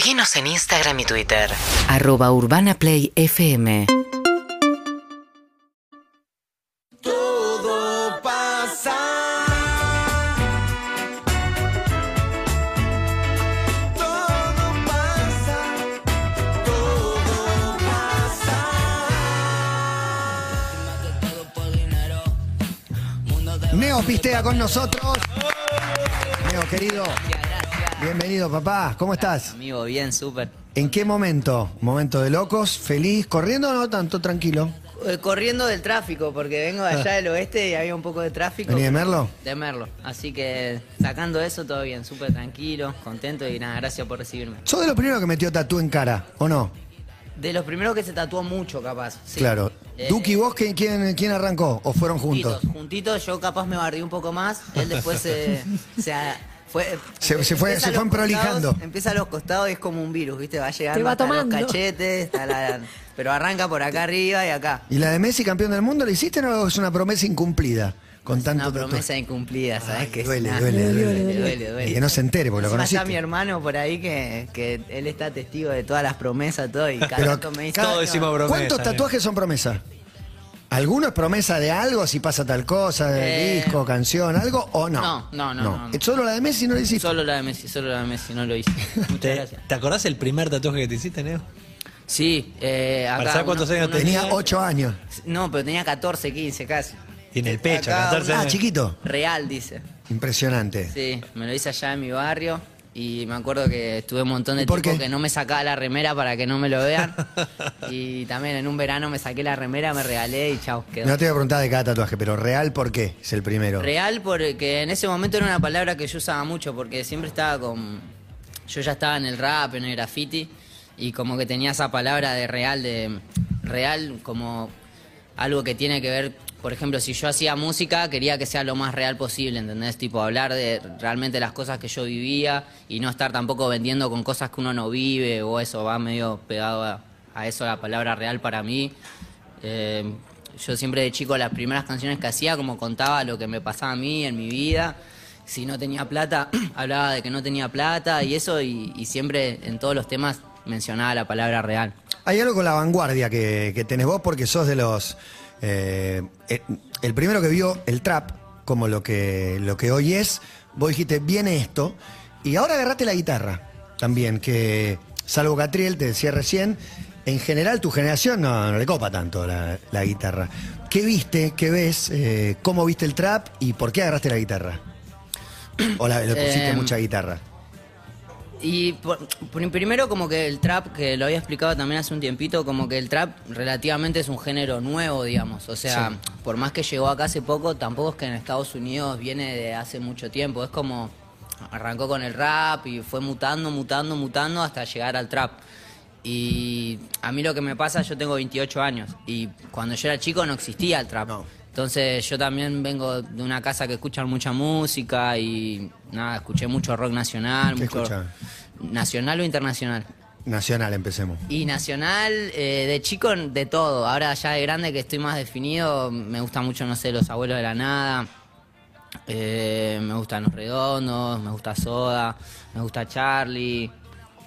Seguinos en Instagram y Twitter. Arroba Urbana Play FM. Todo pasa. Todo pasa. Todo pasa. Neo pistea con nosotros. Neo, querido. Bienvenido, papá. ¿Cómo estás? Amigo, bien, súper. ¿En qué momento? ¿Momento de locos? ¿Feliz? ¿Corriendo o no tanto? Tranquilo. Eh, Corriendo del tráfico, porque vengo de allá del oeste y había un poco de tráfico. ¿Vení de Merlo? De Merlo. Así que sacando eso, todo bien, súper tranquilo, contento y nada, gracias por recibirme. ¿Sos de los primeros que metió tatú en cara o no? De los primeros que se tatuó mucho, capaz. sí. Claro. Eh, Duki, ¿vos quién, quién, quién arrancó? ¿O fueron juntos? Juntitos, juntitos, yo capaz me bardeé un poco más. Él después se. se a- fue, Se- se fue- empieza se a fue los emprolijando. costados, Empieza a los costados y es como un virus, ¿viste? Va llegando Te va hasta tomando. los cachetes, hasta la- pero arranca por acá arriba y acá. ¿Y la de Messi, campeón del mundo, la hiciste o es una promesa incumplida? Con Es tanto una promesa incumplida, ¿sabes? Ay, que es duele, una- duele, duele. duele, duele, duele. Y que no se entere, porque lo Encima está conociste. mi hermano por ahí que, que él está testigo de todas las promesas, todo, y cada Pero rato me dice. cada- Todos decimos promesa. ¿Cuántos tatuajes son promesa? ¿Alguno es promesa de algo, si pasa tal cosa, de Eh, disco, canción, algo o no? no, no, no, no, no. ¿Solo la de Messi no la hiciste? Solo la de Messi, solo la de Messi, no lo hice. Muchas ¿Te, gracias. te acordás el primer tatuaje que te hiciste, Neo? Sí, eh, acá. Para saber cuántos uno- años Tenía tenía- 8 años. No, pero tenía 14, 15 casi. Tiene el pecho, Acá 14 Ah, años. chiquito. Real, dice. Impresionante. Sí, me lo hice allá en mi barrio. Y me acuerdo que estuve un montón de ¿Y por tiempo qué? que no me sacaba la remera para que no me lo vean. y también en un verano me saqué la remera, me regalé y chao, quedó. No te voy a preguntar de cada tatuaje, pero real, ¿por qué? Es el primero. Real porque en ese momento era una palabra que yo usaba mucho porque siempre estaba con... Yo ya estaba en el rap, en el graffiti y como que tenía esa palabra de real, de real como algo que tiene que ver, por ejemplo, si yo hacía música quería que sea lo más real posible, ¿entendés? Tipo hablar de realmente las cosas que yo vivía y no estar tampoco vendiendo con cosas que uno no vive o eso, va medio pegado a, a eso la palabra real para mí. Eh, yo siempre de chico las primeras canciones que hacía como contaba lo que me pasaba a mí en mi vida. Si no tenía plata, hablaba de que no tenía plata y eso y, y siempre en todos los temas mencionaba la palabra real. Hay algo con la vanguardia que, que tenés vos porque sos de los... eh, el, el primero que vio el trap como lo que, lo que hoy es, vos dijiste, viene esto, y ahora agarraste la guitarra también, que salvo Catriel, te decía recién, en general tu generación no, no le copa tanto la, la guitarra. ¿Qué viste, qué ves, eh, cómo viste el trap y por qué agarraste la guitarra? ¿O la, le pusiste Eh, mucha guitarra? Y por- por- primero como que el trap, que lo había explicado también hace un tiempito, como que el trap relativamente es un género nuevo, digamos. O sea, por más que llegó acá hace poco, tampoco es que en Estados Unidos viene de hace mucho tiempo. Es como arrancó con el rap y fue mutando, mutando, mutando hasta llegar al trap. Y a mí lo que me pasa, yo tengo 28 años y cuando yo era chico no existía el trap. Entonces yo también vengo de una casa que escuchan mucha música y nada, escuché mucho rock nacional. ¿Qué mucho- escuchan? ¿Nacional o internacional? Nacional, empecemos. Y nacional, eh, de chico, de todo. Ahora ya de grande que estoy más definido, me gusta mucho, no sé, Los Abuelos de la Nada. eh, me gustan Los Redondos, me gusta Soda, me gusta Charlie,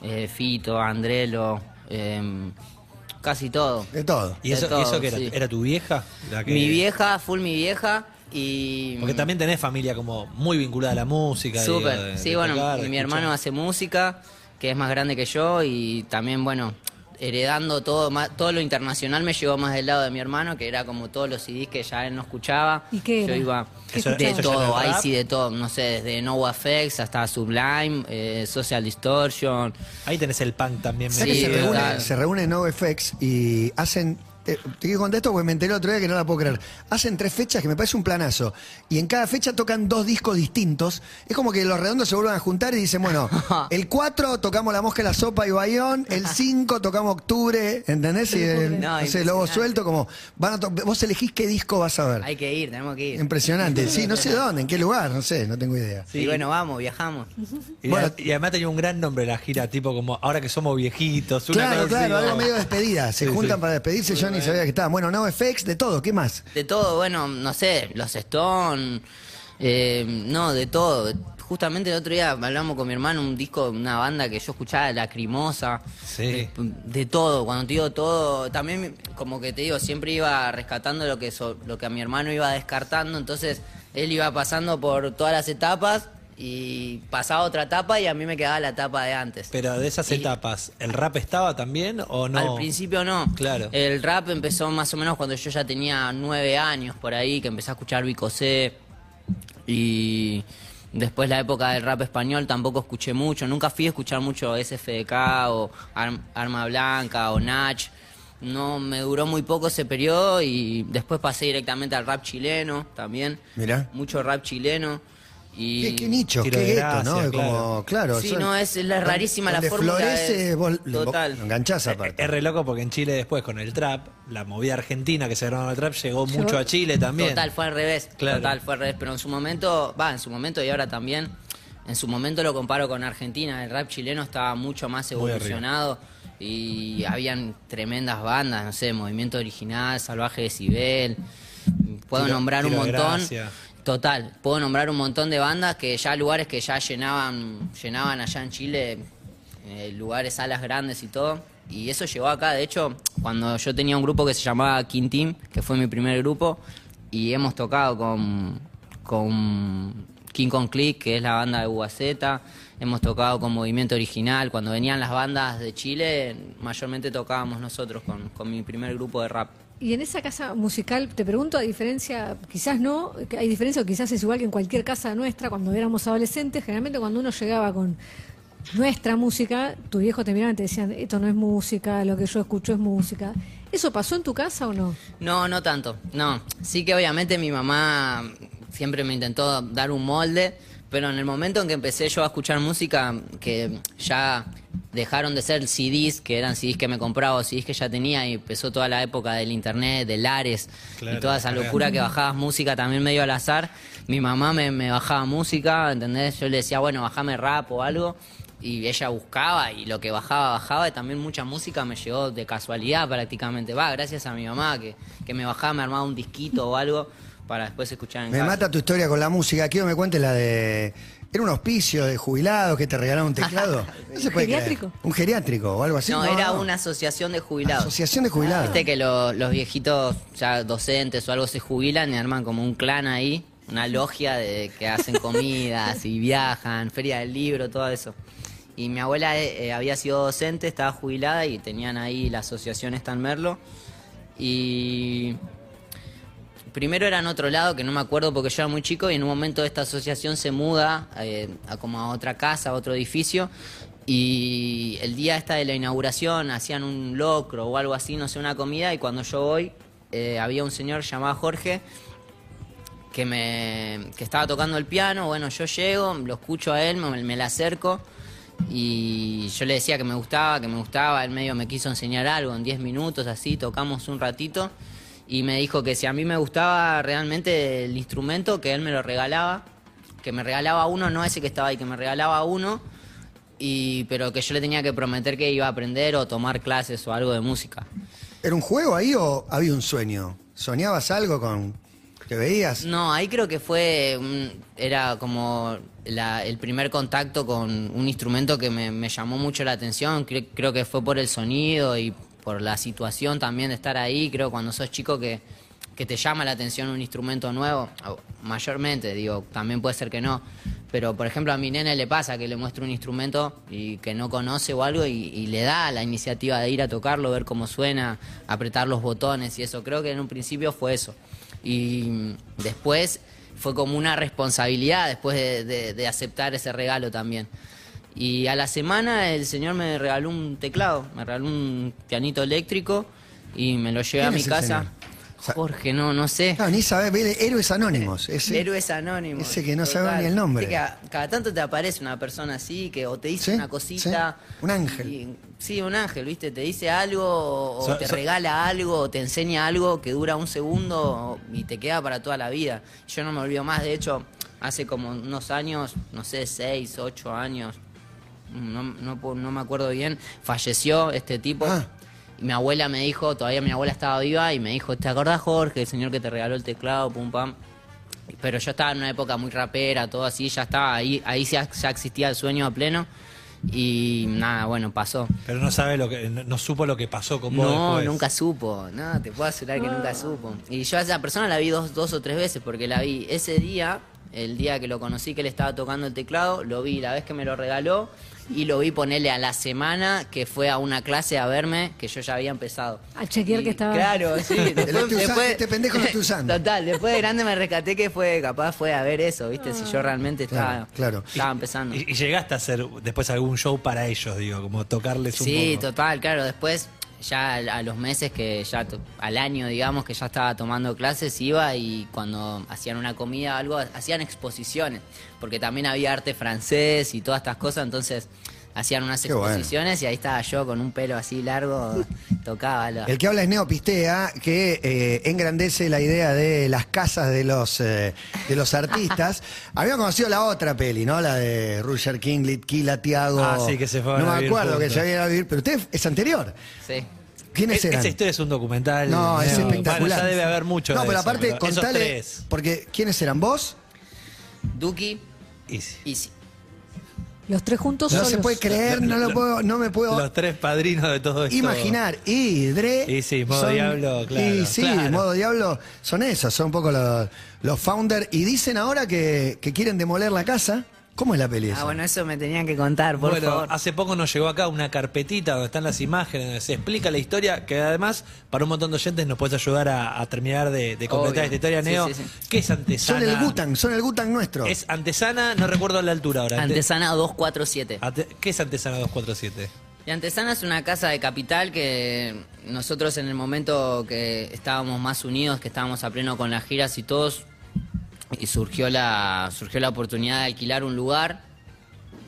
eh, Fito, Andrelo, eh, casi todo. De todo. ¿Y De eso, todo, eso que era, sí. era tu vieja? La que- Mi vieja, full mi vieja. Y Porque también tenés familia como muy vinculada a la música. digo, Súper, de- sí, de bueno, tocar, de mi escuchar. hermano hace música, que es más grande que yo, y también, bueno, heredando todo, más, todo lo internacional me llegó más del lado de mi hermano, que era como todos los CDs que ya él no escuchaba. ¿Y qué Yo era? iba ¿Qué Eso- de todo, ahí sí de todo, no sé, desde NoFX hasta Sublime, eh, Social Distortion. Ahí tenés el punk también. ¿Sabes Sí, que se reúne, se reúne NoFX y hacen. Te, te quiero contar esto porque me enteré otro día que no la puedo creer. Hacen tres fechas que me parece un planazo. Y en cada fecha tocan dos discos distintos. Es como que los redondos se vuelven a juntar y dicen, bueno, el 4 tocamos La Mosca, la Sopa y Bayón. El 5 tocamos Octubre. ¿Entendés? Y el, No, no sé, Lobo. Suelto, como. Van a to- vos elegís qué disco vas a ver. Hay que ir, tenemos que ir. Impresionante. Sí, no sé dónde, en qué lugar, no sé, no tengo idea. Y bueno, vamos, viajamos. Y, Bueno. y además tenía un gran nombre la gira, tipo como ahora que somos viejitos. una Claro, claro, algo medio despedida. Se Sí, juntan sí. para despedirse, yo ni sabía que estaba. Bueno, NoFX, de todo, ¿qué más? De todo, bueno, no sé, los Stone, eh, no, de todo. justamente el otro día hablamos con mi hermano un disco, una banda que yo escuchaba, Lacrimosa. Sí. De, de todo, cuando te digo todo, también como que te digo, siempre iba rescatando lo que, so- lo que a mi hermano iba descartando, entonces él iba pasando por todas las etapas y pasaba otra etapa y a mí me quedaba la etapa de antes. Pero de esas Y- etapas, ¿el rap estaba también o no? Al principio no. Claro. El rap empezó más o menos cuando yo ya tenía nueve años por ahí, que empecé a escuchar Vico C. Y después la época del rap español tampoco escuché mucho. Nunca fui a escuchar mucho SFDK o Arm- Arma Blanca o Nach. No, me duró muy poco ese periodo y después pasé directamente al rap chileno también. Mirá. Mucho rap chileno. Y ¿Qué, qué nicho, qué de gueto, ¿no? gracia, Como, claro. Sí, son- no, es- la rarísima la donde fórmula florece, de- vos lo- Total. lo enganchás aparte. Es re loco porque en Chile después con el trap, la movida argentina que se grabó en el trap llegó Llegó- mucho a Chile también. Total, fue al revés. Claro. Total, fue al revés. Pero en su momento, va, en su momento y ahora también, en su momento lo comparo con Argentina. El rap chileno estaba mucho más evolucionado y habían tremendas bandas, no sé, Movimiento Original, Salvaje Decibel. Puedo Tiro- nombrar un montón. Gracia. Total, puedo nombrar un montón de bandas que ya lugares que ya llenaban, llenaban allá en Chile, eh, lugares, salas grandes y todo. Y eso llegó acá, de hecho, cuando yo tenía un grupo que se llamaba Team, que fue mi primer grupo, y hemos tocado con, con King Kong Click, que es la banda de UAZ, hemos tocado con Movimiento Original, cuando venían las bandas de Chile, mayormente tocábamos nosotros con, con mi primer grupo de rap. Y en esa casa musical, te pregunto, a diferencia, quizás no, hay diferencia o quizás es igual que en cualquier casa nuestra cuando éramos adolescentes, generalmente cuando uno llegaba con nuestra música, tu viejo te miraban y te decían, esto no es música, lo que yo escucho es música. ¿Eso pasó en tu casa o no? No, no tanto. No. Sí que obviamente mi mamá siempre me intentó dar un molde, pero en el momento en que empecé yo a escuchar música, que ya dejaron de ser CDs, que eran CDs que me compraba o CDs que ya tenía, y empezó toda la época del internet, del Ares, Claro, y toda esa locura que bajabas música también medio al azar. Mi mamá me, me bajaba música, ¿entendés? Yo le decía, bueno, bajame rap o algo. Y ella buscaba y lo que bajaba, bajaba. Y también mucha música me llegó de casualidad prácticamente. Va, gracias a mi mamá que, que me bajaba, me armaba un disquito o algo para después escuchar en Me casa. mata tu historia con la música. Quiero que me cuentes la de. Era un hospicio de jubilados que te regalaron un teclado. No se puede creer. ¿Geriátrico? Un geriátrico o algo así. No, era una asociación de jubilados. Asociación de jubilados. Viste que lo- los viejitos, ya docentes o algo, se jubilan y arman como un clan ahí, una logia de que hacen comidas y viajan, feria del libro, todo eso. Y mi abuela eh, eh, había sido docente, estaba jubilada y tenían ahí la asociación esta en Merlo. Y primero era en otro lado, que no me acuerdo porque yo era muy chico, y en un momento esta asociación se muda eh, a como a otra casa, a otro edificio, y el día esta de la inauguración hacían un locro o algo así, no sé, una comida, y cuando yo voy, eh, había un señor llamado Jorge, que me que estaba tocando el piano, bueno, yo llego, lo escucho a él, me, me le acerco y yo le decía que me gustaba, que me gustaba, él medio me quiso enseñar algo en 10 minutos, así, tocamos un ratito y me dijo que si a mí me gustaba realmente el instrumento, que él me lo regalaba, que me regalaba uno, no ese que estaba ahí, que me regalaba uno, y, pero que yo le tenía que prometer que iba a aprender o tomar clases o algo de música. ¿Era un juego ahí o había un sueño? ¿Soñabas algo con que veías? No, ahí creo que fue, era como la- el primer contacto con un instrumento que me, me llamó mucho la atención. Cre- creo que fue por el sonido y por la situación también de estar ahí. Creo cuando sos chico que, que te llama la atención un instrumento nuevo, mayormente, digo, también puede ser que no. Pero por ejemplo a mi nene le pasa que le muestro un instrumento y que no conoce o algo y, le da la iniciativa de ir a tocarlo, ver cómo suena, apretar los botones y eso. Creo que en un principio fue eso. Y después fue como una responsabilidad después de, de- de aceptar ese regalo también. Y a la semana el señor me regaló un teclado, me regaló un pianito eléctrico y me lo llevé a ¿Quién mi casa. señor? Jorge, no, no sé. No, ni sabés, ve- héroes anónimos. Ese. Héroes anónimos. ese que no sabe ni el nombre. Viste que a- cada tanto te aparece una persona así que o te dice Sí, una cosita. sí. Un ángel. y- sí, un ángel, ¿viste? Te dice algo o, o So- te so- regala algo o te enseña algo que dura un segundo y te queda para toda la vida. Yo no me olvido más, de hecho, hace como unos años, no sé, seis, ocho años, no, no, me acuerdo bien, falleció este tipo. Ah. Y mi abuela me dijo, todavía mi abuela estaba viva, y me dijo, ¿te acordás, Jorge, el señor que te regaló el teclado, pum pam? Pero yo estaba en una época muy rapera, todo así, ya estaba ahí, ahí ya, ya existía el sueño a pleno. Y nada, bueno, pasó. Pero no sabe lo que, no, no supo lo que pasó con vos No, después. nunca supo. No, te puedo asegurar que nunca supo. Y yo a esa persona la vi dos, dos o tres veces porque la vi ese día, el día que lo conocí que él estaba tocando el teclado, lo vi la vez que me lo regaló y lo vi ponerle a la semana que fue a una clase a verme que yo ya había empezado. A chequear Y que estaba- Claro, sí. Estoy usando, este pendejo lo estoy usando. Total, después de grande me rescaté que fue, capaz fue a ver eso, ¿viste? Si yo realmente Claro, estaba, claro. estaba empezando. Y, y llegaste a hacer después algún show para ellos, digo, como tocarles un Sí, poco. total, claro. Después, ya a los meses que ya, al año, digamos, que ya estaba tomando clases, iba y cuando hacían una comida o algo, hacían exposiciones, porque también había arte francés y todas estas cosas, entonces hacían unas Qué bueno. exposiciones y ahí estaba yo con un pelo así largo, tocaba. El que habla es Neo Pistea, que eh, engrandece la idea de las casas de los, eh, de los artistas. Habíamos conocido la otra peli, ¿no? La de Roger King, Litquila, Tiago. Ah, sí, que se fueron No a me acuerdo que se habían ido a vivir, pero usted es anterior. Sí. ¿Quiénes E- eran? Esa historia es un documental. No, es Bueno, espectacular. ya debe haber mucho No, de pero eso, aparte, esos contale. tres. Porque, ¿quiénes eran vos? Duki Y sí. Los tres juntos No solos. se puede creer, no lo puedo, no me puedo Los tres padrinos de todo esto. imaginar. Y Dre. Y sí, modo diablo, claro, Y sí, claro. modo diablo son esos, son un poco los, los founders. Y dicen ahora que, que quieren demoler la casa. ¿Cómo es la peli esa? Ah, bueno, eso me tenían que contar, por bueno, favor. hace poco nos llegó acá una carpetita donde están las imágenes, donde se explica la historia, que además para un montón de oyentes nos puedes ayudar a, a terminar de, de completar Obvio. esta historia, Sí, Neo. sí, sí. ¿Qué es antesana? son el Gutan, son el Gutan nuestro. Es antesana, no recuerdo la altura ahora. Ante- Antesana 247. ante- ¿Qué es antesana 247? Y Antesana es una casa de capital que nosotros en el momento que estábamos más unidos, que estábamos a pleno con las giras y todos, y surgió la, surgió la oportunidad de alquilar un lugar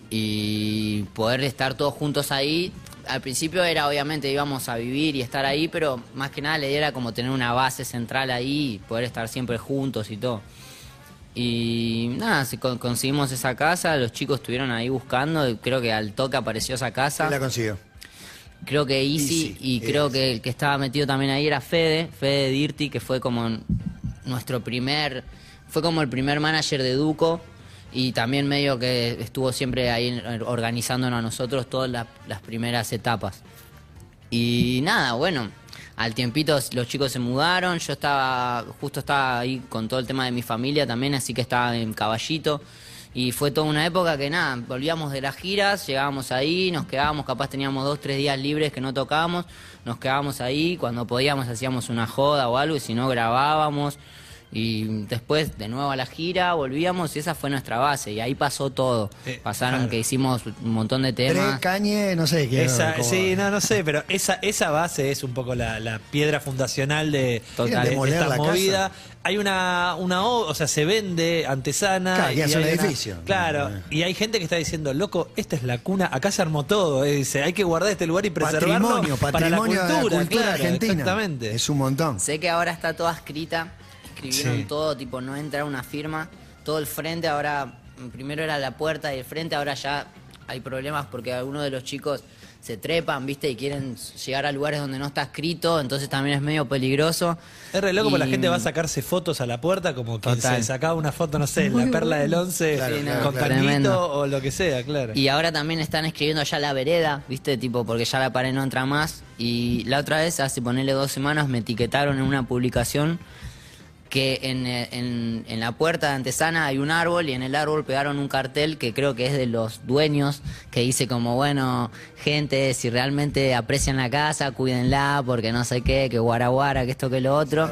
y poder estar todos juntos ahí. Al principio era obviamente íbamos a vivir y estar ahí, pero más que nada la idea era como tener una base central ahí y poder estar siempre juntos y todo. Y nada, se con- conseguimos esa casa, los chicos estuvieron ahí buscando, y creo que al toque apareció esa casa. ¿Quién la consiguió? Creo que Easy, Easy, y es. creo que el que estaba metido también ahí era Fede, Fede Dirty, que fue como nuestro primer, fue como el primer manager de Duco y también medio que estuvo siempre ahí organizándonos a nosotros todas la- las primeras etapas. Y nada, bueno, al tiempito los chicos se mudaron, yo estaba, justo estaba ahí con todo el tema de mi familia también, así que estaba en caballito. Y fue toda una época que nada, volvíamos de las giras, llegábamos ahí, nos quedábamos, capaz teníamos dos, tres días libres que no tocábamos, nos quedábamos ahí, cuando podíamos hacíamos una joda o algo, y si no grabábamos. Y después de nuevo a la gira, volvíamos y esa fue nuestra base. Y ahí pasó todo. Eh, Pasaron claro. que hicimos un montón de temas. Cañe, no sé quién. Esa, sí, no, no sé, pero esa, esa base es un poco la, la piedra fundacional de, Total. de- esta la casa. movida. Hay una, una o o sea, se vende antesana. Claro, que y hace un una- edificio. claro, y hay gente que está diciendo, loco, esta es la cuna, acá se armó todo. eh, dice, hay que guardar este lugar y preservarlo Patrimonio, para la patrimonio cultura, de la cultura claro, argentina. Exactamente. Es un montón. Sé que ahora está toda escrita, escribieron Sí. todo, tipo, no entra una firma, todo el frente, ahora, primero era la puerta y el frente, ahora ya hay problemas porque algunos de los chicos se trepan, viste, y quieren llegar a lugares donde no está escrito, entonces también es medio peligroso. Es re loco, porque la gente va a sacarse fotos a la puerta como que Total. se sacaba una foto, no sé, en la perla del 11 Claro, Sí, claro, con claro. tanguito o lo que sea, claro. Y ahora también están escribiendo ya la vereda, ¿viste? Tipo, porque ya la pared no entra más. Y la otra vez, hace ponerle dos semanas, me etiquetaron en una publicación que en, en- en la puerta de antesana hay un árbol y en el árbol pegaron un cartel que creo que es de los dueños, que dice como, bueno, gente, si realmente aprecian la casa, cuídenla, porque no sé qué, que guaraguara, que esto, que lo otro.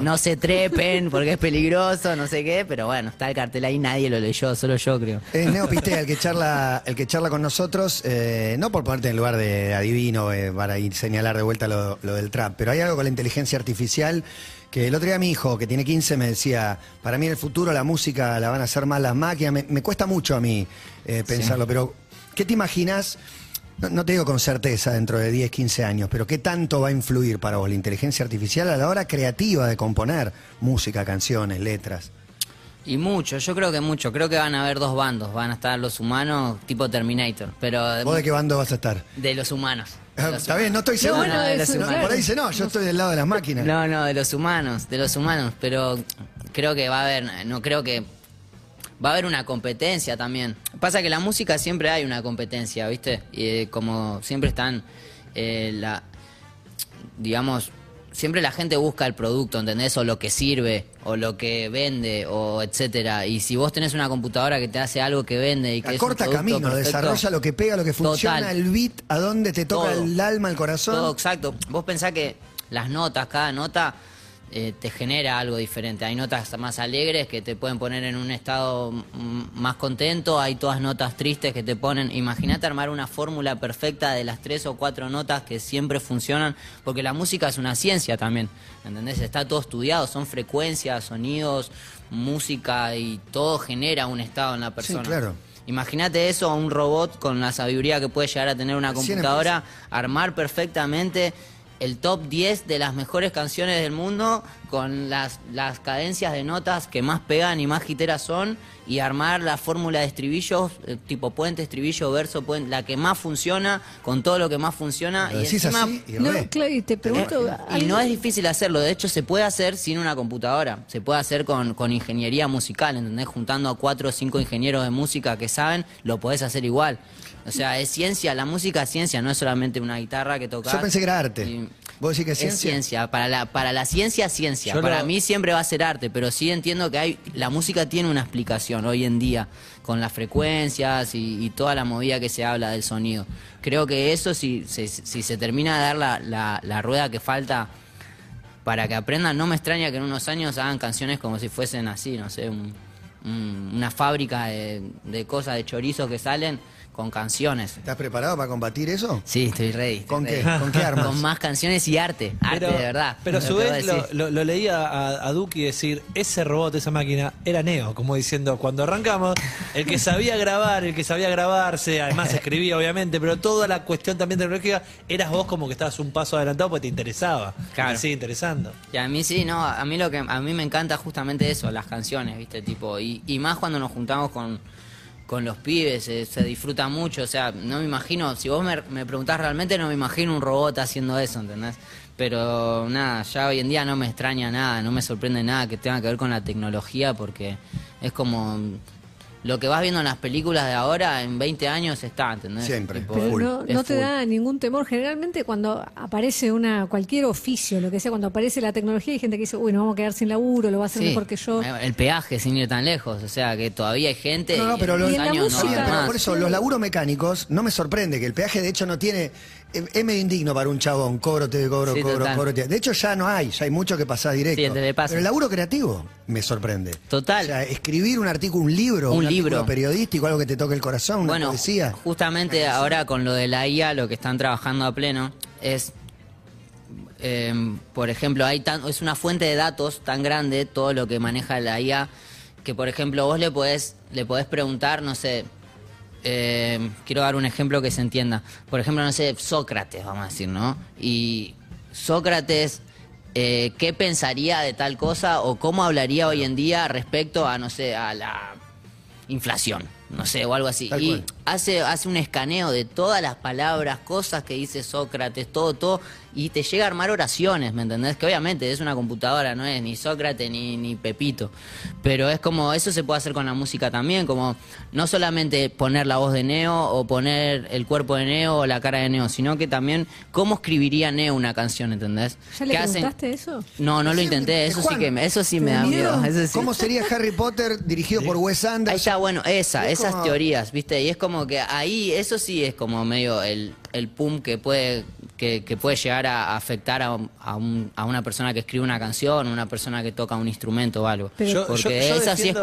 No se trepen, porque es peligroso, no sé qué, pero bueno, está el cartel ahí, nadie lo leyó, solo yo creo. Es Neo Pistea el que charla, el que charla con nosotros, eh, no por ponerte en el lugar de adivino eh, para ir señalar de vuelta lo, lo del trap, pero hay algo con la inteligencia artificial que el otro día mi hijo, que tiene 15, me decía, para mí en el futuro la música la van a hacer más las máquinas, me, me cuesta mucho a mí eh, pensarlo, pero ¿qué te imaginas? No, no te digo con certeza dentro de 10, 15 años, pero ¿qué tanto va a influir para vos la inteligencia artificial a la hora creativa de componer música, canciones, letras? Y mucho, yo creo que mucho. Creo que van a haber dos bandos. Van a estar los humanos tipo Terminator, pero ¿Vos de qué bando vas a estar? de los humanos. Ah, Está bien, no estoy seguro. No, de los humanos. Por ahí dice, no, yo estoy del lado de las máquinas. No, no, de los humanos, de los humanos, pero creo que va a haber, no creo que va a haber una competencia también. Pasa que la música siempre hay una competencia, ¿viste? Y eh, como siempre están eh, la digamos, siempre la gente busca el producto, ¿entendés? O lo que sirve, o lo que vende, o etcétera. Y si vos tenés una computadora que te hace algo que vende y que es un Acorta camino, perfecto, desarrolla lo que pega, lo que funciona, Total. el beat, a dónde te toca Todo. el alma, el corazón. Todo exacto. Vos pensás que las notas, cada nota eh, te genera algo diferente. Hay notas más alegres que te pueden poner en un estado más contento, hay todas notas tristes que te ponen. Imagínate armar una fórmula perfecta de las tres o cuatro notas que siempre funcionan, porque la música es una ciencia también, ¿entendés? Está todo estudiado, son frecuencias, sonidos, música y todo genera un estado en la persona. claro. Imagínate eso a un robot con la sabiduría que puede llegar a tener una computadora, armar perfectamente el top 10 de las mejores canciones del mundo con las, las cadencias de notas que más pegan y más giteras son y armar la fórmula de estribillos, eh, tipo puente, estribillo, verso, puente, la que más funciona, con todo lo que más funciona. Lo y decís encima- así y No, claro, y te pregunto. eh, y ¿alguien- no es difícil hacerlo, de hecho se puede hacer sin una computadora, se puede hacer con, con ingeniería musical, ¿entendés? Juntando a cuatro o cinco ingenieros de música que saben, lo podés hacer igual. O sea, es ciencia, la música es ciencia, no es solamente una guitarra que tocas. Yo pensé que era arte. y- ¿Vos decís que es es ciencia? ciencia, para la, para la ciencia, ciencia. Yo para lo- mí siempre va a ser arte, pero sí entiendo que hay la música tiene una explicación hoy en día, con las frecuencias y, y toda la movida que se habla del sonido. Creo que eso, si, si, si se termina de dar la, la, la rueda que falta para que aprendan, no me extraña que en unos años hagan canciones como si fuesen así, no sé, un- un- una fábrica de, de cosas, de chorizos que salen con canciones. ¿Estás preparado para combatir eso? Sí, estoy ready. estoy ¿Con qué? ¿Con qué armas? Con más canciones y arte. Arte de verdad. Pero a Lo su vez lo, lo leía a, a Duki decir, ese robot, esa máquina, era Neo, como diciendo, cuando arrancamos, el que sabía grabar, el que sabía grabarse, además escribía obviamente, pero toda la cuestión también tecnológica, eras vos como que estabas un paso adelantado porque te interesaba. Claro. Te sigue interesando. Y a mí sí, no, a mí lo que a mí me encanta justamente eso, las canciones, ¿viste? Tipo, y, y más cuando nos juntamos con, con los pibes, eh, se disfruta mucho, o sea, no me imagino, si vos me, me preguntás realmente, no me imagino un robot haciendo eso, ¿entendés? Pero nada, ya hoy en día no me extraña nada, no me sorprende nada que tenga que ver con la tecnología, porque es como lo que vas viendo en las películas de ahora, en 20 años está, ¿entendés? Siempre. Tipo, Pero full. no, te full. da ningún temor. Generalmente cuando aparece una cualquier oficio, lo que sea, cuando aparece la tecnología, hay gente que dice, uy, nos vamos a quedar sin laburo, lo va a hacer Sí, mejor que yo. El peaje sin ir tan lejos, o sea que todavía hay gente. No, no, pero los- años no música- Pero por eso, los laburos mecánicos, no me sorprende que el peaje de hecho no tiene. Es medio indigno para un chabón. Cobro, te cobro, Sí, cobro, total. cobro. te- De hecho, ya no hay, ya hay mucho que pasar directo. Sí. Pero el laburo creativo me sorprende. Total. O sea, escribir un artículo, un libro, Un libro. periodístico, algo que te toque el corazón, una Bueno, poesía. justamente ahora con lo de la IA, lo que están trabajando a pleno es, eh, por ejemplo, hay tan, es una fuente de datos tan grande todo lo que maneja la IA que, por ejemplo, vos le podés, le podés preguntar, no sé, eh, quiero dar un ejemplo que se entienda. Por ejemplo, no sé, Sócrates, vamos a decir, ¿no? Y Sócrates, eh, ¿qué pensaría de tal cosa o cómo hablaría hoy en día respecto a, no sé, a la inflación? No sé, o algo así. Tal y cual. hace, hace un escaneo de todas las palabras, cosas que dice Sócrates, todo, todo, y te llega a armar oraciones, ¿me entendés? Que obviamente es una computadora, no es ni Sócrates ni, ni Pepito. Pero es como, eso se puede hacer con la música también, como no solamente poner la voz de Neo o poner el cuerpo de Neo o la cara de Neo, sino que también cómo escribiría Neo una canción, ¿entendés? ¿Ya le ¿Qué hacen? preguntaste eso? No, no lo intenté, eso sí que me, eso sí me da ¿te da miedo. miedo? eso sí. ¿Cómo sería Harry Potter dirigido por Wes Anderson? Ahí está, bueno, esa, Es esas como- teorías, ¿viste? Y es como que ahí, eso sí es como medio el, el pum que puede, que, que puede llegar a afectar a, a un- a una persona que escribe una canción, una persona que toca un instrumento o algo. Pero- Yo, Porque yo- yo esa sí es-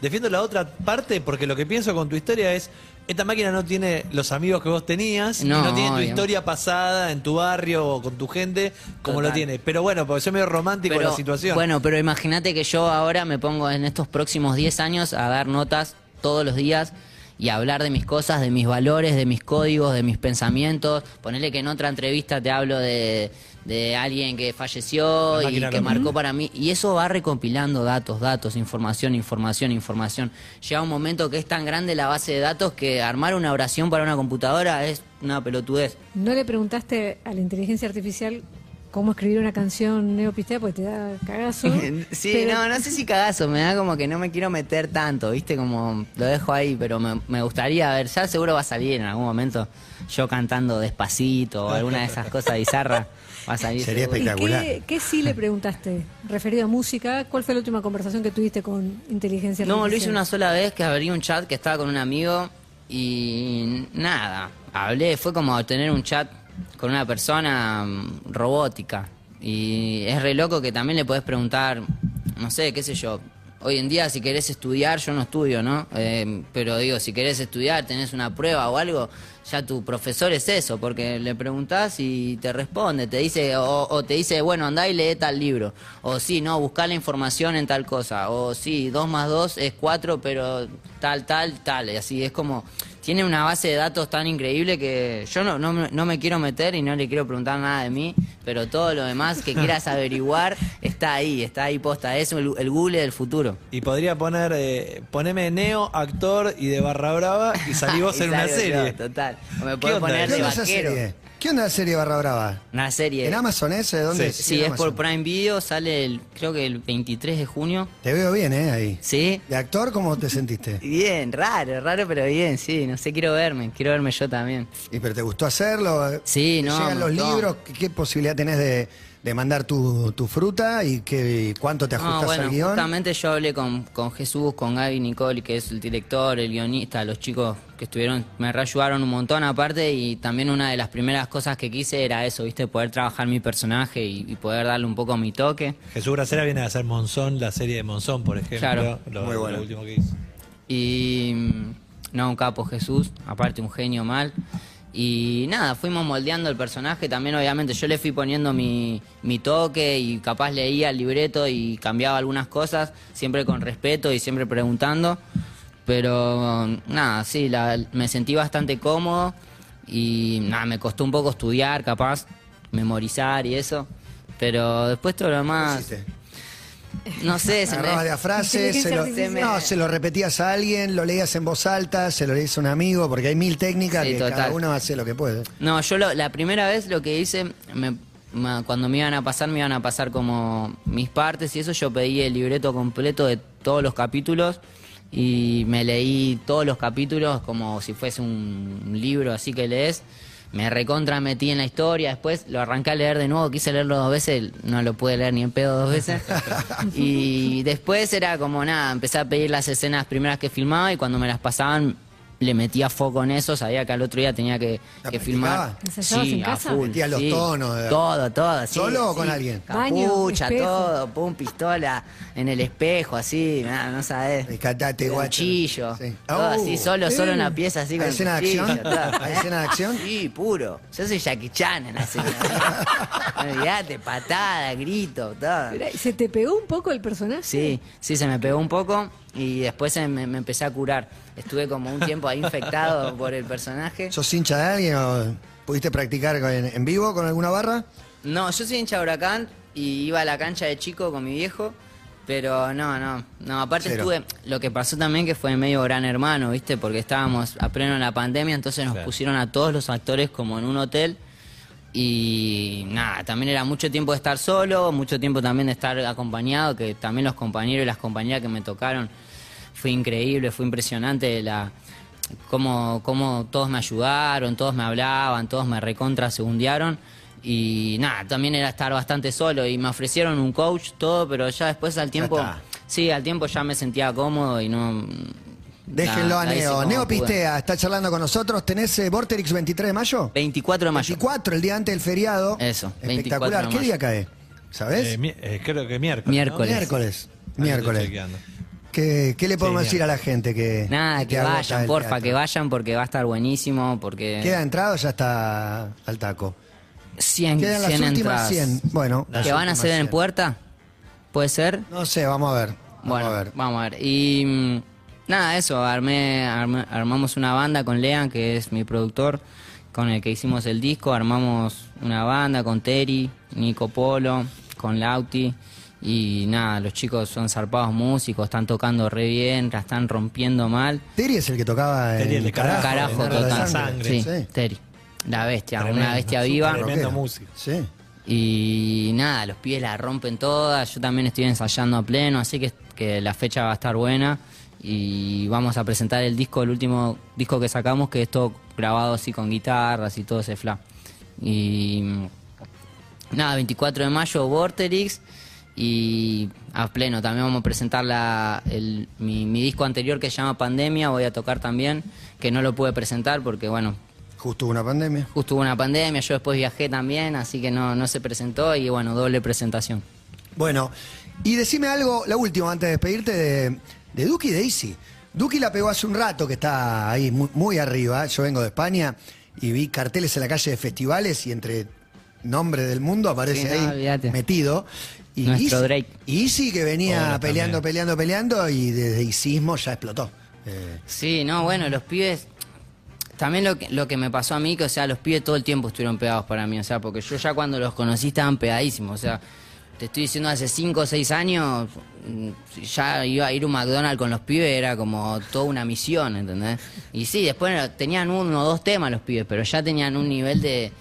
defiendo, la otra parte porque lo que pienso con tu historia es, esta máquina no tiene los amigos que vos tenías, y No, no tiene tu obvio. historia pasada en tu barrio o con tu gente como Total. lo tiene. Pero bueno, porque soy medio romántico de la situación. Bueno, pero imagínate que yo ahora me pongo en estos próximos 10 años a dar notas todos los días y hablar de mis cosas, de mis valores, de mis códigos, de mis pensamientos. Ponele que en otra entrevista te hablo de, de alguien que falleció y que marcó para mí. Y eso va recopilando datos, datos, información, información, información. Llega un momento que es tan grande la base de datos que armar una oración para una computadora es una pelotudez. ¿No le preguntaste a la inteligencia artificial cómo escribir una canción neopistea porque te da cagazo. Sí, Pero- no, no sé si cagazo, me da como que no me quiero meter tanto, ¿viste? Como lo dejo ahí, pero me, me gustaría ver, ya seguro va a salir en algún momento yo cantando despacito o alguna de esas cosas bizarras. Va a salir. Sería seguro. ¿Y espectacular. qué, qué sí le preguntaste referido a música? ¿Cuál fue la última conversación que tuviste con inteligencia No, lo hice artificial? una sola vez que abrí un chat que estaba con un amigo y nada, hablé, fue como tener un chat con una persona mm, robótica. Y es re loco que también le podés preguntar, no sé, qué sé yo. Hoy en día si querés estudiar, yo no estudio, ¿no? Eh, pero digo, si querés estudiar, tenés una prueba o algo, ya tu profesor es eso, porque le preguntás y te responde, te dice, o, te dice, bueno, andá y lee tal libro, o sí, no, buscá la información en tal cosa, o sí, dos más dos es cuatro, pero tal, tal, tal, y así, es como, tiene una base de datos tan increíble que yo no, no, no me quiero meter y no le quiero preguntar nada de mí, pero todo lo demás que quieras averiguar está ahí, está ahí posta, es el, el Google del futuro. Y podría poner, eh, poneme Neo, actor y de Barra Brava y salí vos Y en una salgo yo, serie. total. O me ¿Qué puedes onda poner ¿Qué de vaquero. ¿Qué onda la serie Barra Brava? Una serie. ¿En Amazon ese? ¿Dónde? Sí. Sí, en es por. Prime Video, sale el, creo que el 23 de junio. Te veo bien, ¿eh? Ahí. Sí. ¿De actor cómo te sentiste? Bien, raro, raro, pero bien, sí. No sé, quiero verme, quiero verme yo también. ¿Y pero te gustó hacerlo? Sí, ¿Te no, ¿Llegan los gustó. libros? ¿Qué, qué posibilidad tenés de, de mandar tu, tu fruta y qué, cuánto te ajustas No, bueno, al guion? justamente yo hablé con, con Jesús, con Gaby Nicole, que es el director, el guionista, los chicos que estuvieron, me reayudaron un montón aparte y también una de las primeras cosas que quise era eso, viste, poder trabajar mi personaje y, y poder darle un poco mi toque. Jesús Gracera viene a hacer Monzón, la serie de Monzón, por ejemplo. Claro. Lo, Muy lo bueno. último que hizo. Y mm, no, un capo Jesús, aparte un genio mal. Y nada, fuimos moldeando el personaje, también obviamente yo le fui poniendo mi, mi toque y capaz leía el libreto y cambiaba algunas cosas, siempre con respeto y siempre preguntando. Pero nada, sí, la- me sentí bastante cómodo y nada, me costó un poco estudiar, capaz, memorizar y eso. Pero después todo lo ¿Qué demás, hiciste? No sé, se Agarrabas de me... a frase, se lo, no, se lo repetías a alguien, lo leías en voz alta, se lo leías a un amigo, porque hay mil técnicas Sí, que cada uno hace lo que puede. No, yo lo- la primera vez lo que hice, me- ma- cuando me iban a pasar, me iban a pasar como mis partes y eso, yo pedí el libreto completo de todos los capítulos y me leí todos los capítulos como si fuese un libro así que lees. Me recontra metí en la historia, después lo arranqué a leer de nuevo, quise leerlo dos veces, no lo pude leer ni en pedo dos veces. y después era como nada, empecé a pedir las escenas primeras que filmaba y cuando me las pasaban le metía foco en eso, sabía que al otro día tenía que, ¿La que filmar. en a casa? full, Metías los sí. tonos, de- Todo, todo. sí, ¿Solo o con sí. alguien? Baño, Capucha, espejo. todo, pum, pistola en el espejo, así, no sabes. Rescatate, guacho. Cuchillo, Sí. todo así, solo, solo en la pieza, así ¿Hay con el escena de cuchillo, acción? todo, ¿Hay ¿eh? escena de acción? Sí, puro. Yo soy Jackie Chan en la escena. Olvídate, patada, grito, todo. Mirá, ¿Se te pegó un poco el personaje? Sí, sí, se me pegó un poco y después me, me empecé a curar. Estuve como un tiempo ahí infectado por el personaje. ¿Sos hincha de alguien o pudiste practicar en, en vivo con alguna barra? No, yo soy hincha de Huracán y iba a la cancha de chico con mi viejo, pero no, no, no, aparte Cero. estuve, lo que pasó también que fue medio gran hermano, ¿viste? Porque estábamos a pleno en la pandemia, entonces nos Claro. pusieron a todos los actores como en un hotel y nada, también era mucho tiempo de estar solo, mucho tiempo también de estar acompañado, que también los compañeros y las compañeras que me tocaron fue increíble, fue impresionante la cómo, cómo todos me ayudaron, todos me hablaban, todos me recontra segundearon y nada, también era estar bastante solo y me ofrecieron un coach, todo, pero ya después al tiempo, sí, al tiempo ya me sentía cómodo y no... Déjenlo nada, a Neo. Neo pude. Pistea está charlando con nosotros. ¿Tenés eh, Vorterix 23 de mayo? 24 de mayo. 24, el día antes del feriado. Eso, 24 Espectacular. ¿Qué día cae? ¿Sabes? Eh, eh, creo que miércoles. ¿no? Miércoles. Miércoles. ¿Qué, qué le podemos Sí, decir a la gente que Nada, que vayan, porfa, que vayan porque va a estar buenísimo, porque... ¿Queda entrado o ya está al taco? 100, Quedan las 100 últimas entradas. 100. Bueno, las ¿Que van a ser en 100. puerta? ¿Puede ser? No sé, vamos a ver. Vamos Bueno, a ver. vamos a ver. Y mm, nada, eso, armé, armé- armamos una banda con Lean, que es mi productor, con el que hicimos el disco. Armamos una banda con Terry, Nico Polo, con Lauti. Y nada, los chicos son zarpados músicos, están tocando re bien, la están rompiendo mal. Terry es el que tocaba Terry, el Carajo, Carajo, total. Sangre. Sí, Sí. Terry. La bestia, Tremendo, una bestia viva. tremendo músico. Sí. Y nada, los pibes la rompen todas, yo también estoy ensayando a pleno, así que, que la fecha va a estar buena. Y vamos a presentar el disco, el último disco que sacamos, que es todo grabado así con guitarras y todo ese fla. Y nada, 24 de mayo, Vorterix. Y a pleno, también vamos a presentar la, el- mi, mi disco anterior que se llama Pandemia, voy a tocar también, que no lo pude presentar porque bueno, Justo hubo una pandemia. justo hubo una pandemia, yo después viajé también, así que no, no se presentó y bueno, doble presentación. Bueno, y decime algo, la última, antes de despedirte, de, de Duki y de Easy. Duki la pegó hace un rato, que está ahí muy, muy arriba. Yo vengo de España y vi carteles en la calle de festivales y entre nombres del mundo aparece Sí, no, ahí metido. Y Nuestro Easy- Drake. y Easy que venía peleando, peleando, peleando y desde Isismo ya explotó. Eh, Sí, no, bueno, los pibes. También lo que, lo que me pasó a mí, que o sea, los pibes todo el tiempo estuvieron pegados para mí, o sea, porque yo ya cuando los conocí estaban pegadísimos, o sea, te estoy diciendo hace 5 o 6 años, mm, ya iba a ir a un McDonald's con los pibes, era como toda una misión, ¿entendés? Y sí, después tenían uno o dos temas los pibes, pero ya tenían un nivel de...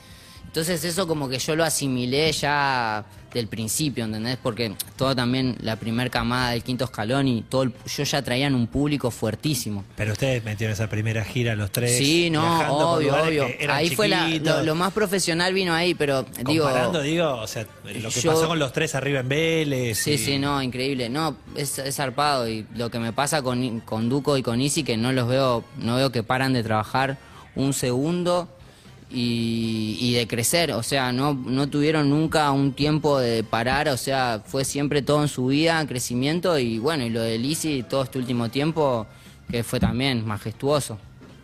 Entonces eso como que yo lo asimilé ya del principio, ¿entendés? Porque todo también, la primer camada del quinto escalón y todo, el- yo ya traían un público fuertísimo. Pero ustedes metieron esa primera gira los tres. Sí, no, obvio, obvio. Ahí fue la- lo, lo más profesional vino ahí, pero digo... Comparando, digo, o sea, lo que yo- pasó con los tres arriba en Vélez. Sí, y- sí, no, increíble. No, es, es zarpado. Y lo que me pasa con, con Duco y con Easy, que no los veo, no veo que paran de trabajar un segundo y, y de crecer. O sea, no, no tuvieron nunca un tiempo de parar. O sea, fue siempre todo en su vida, crecimiento. Y bueno, y lo de Easy todo este último tiempo, que fue también majestuoso.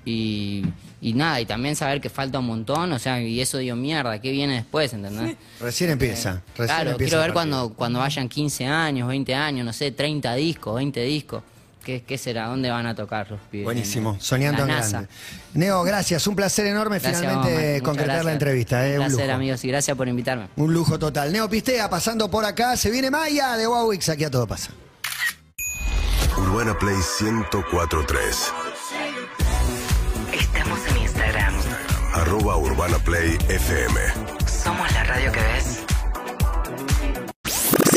Y, y nada, y también saber que falta un montón. O sea, y eso dio mierda. ¿Qué viene después, entendés? recién empieza. Recién Claro, empieza quiero ver cuando, cuando vayan 15 años, 20 años, no sé, 30 discos, 20 discos. ¿Qué, qué será? ¿Dónde van a tocar los pibes? Buenísimo, En- soñando en NASA. grande. Neo, gracias, un placer enorme Gracias, finalmente concretar la entrevista. Eh, Un un placer, lujo. amigos, y gracias por invitarme. Un lujo total. Neo Pistea pasando por acá. Se viene Maya de Wowix. Aquí a todo pasa. Urbana Play 1043. Estamos en Instagram. Arroba Urbana Play FM. Somos la radio que ves.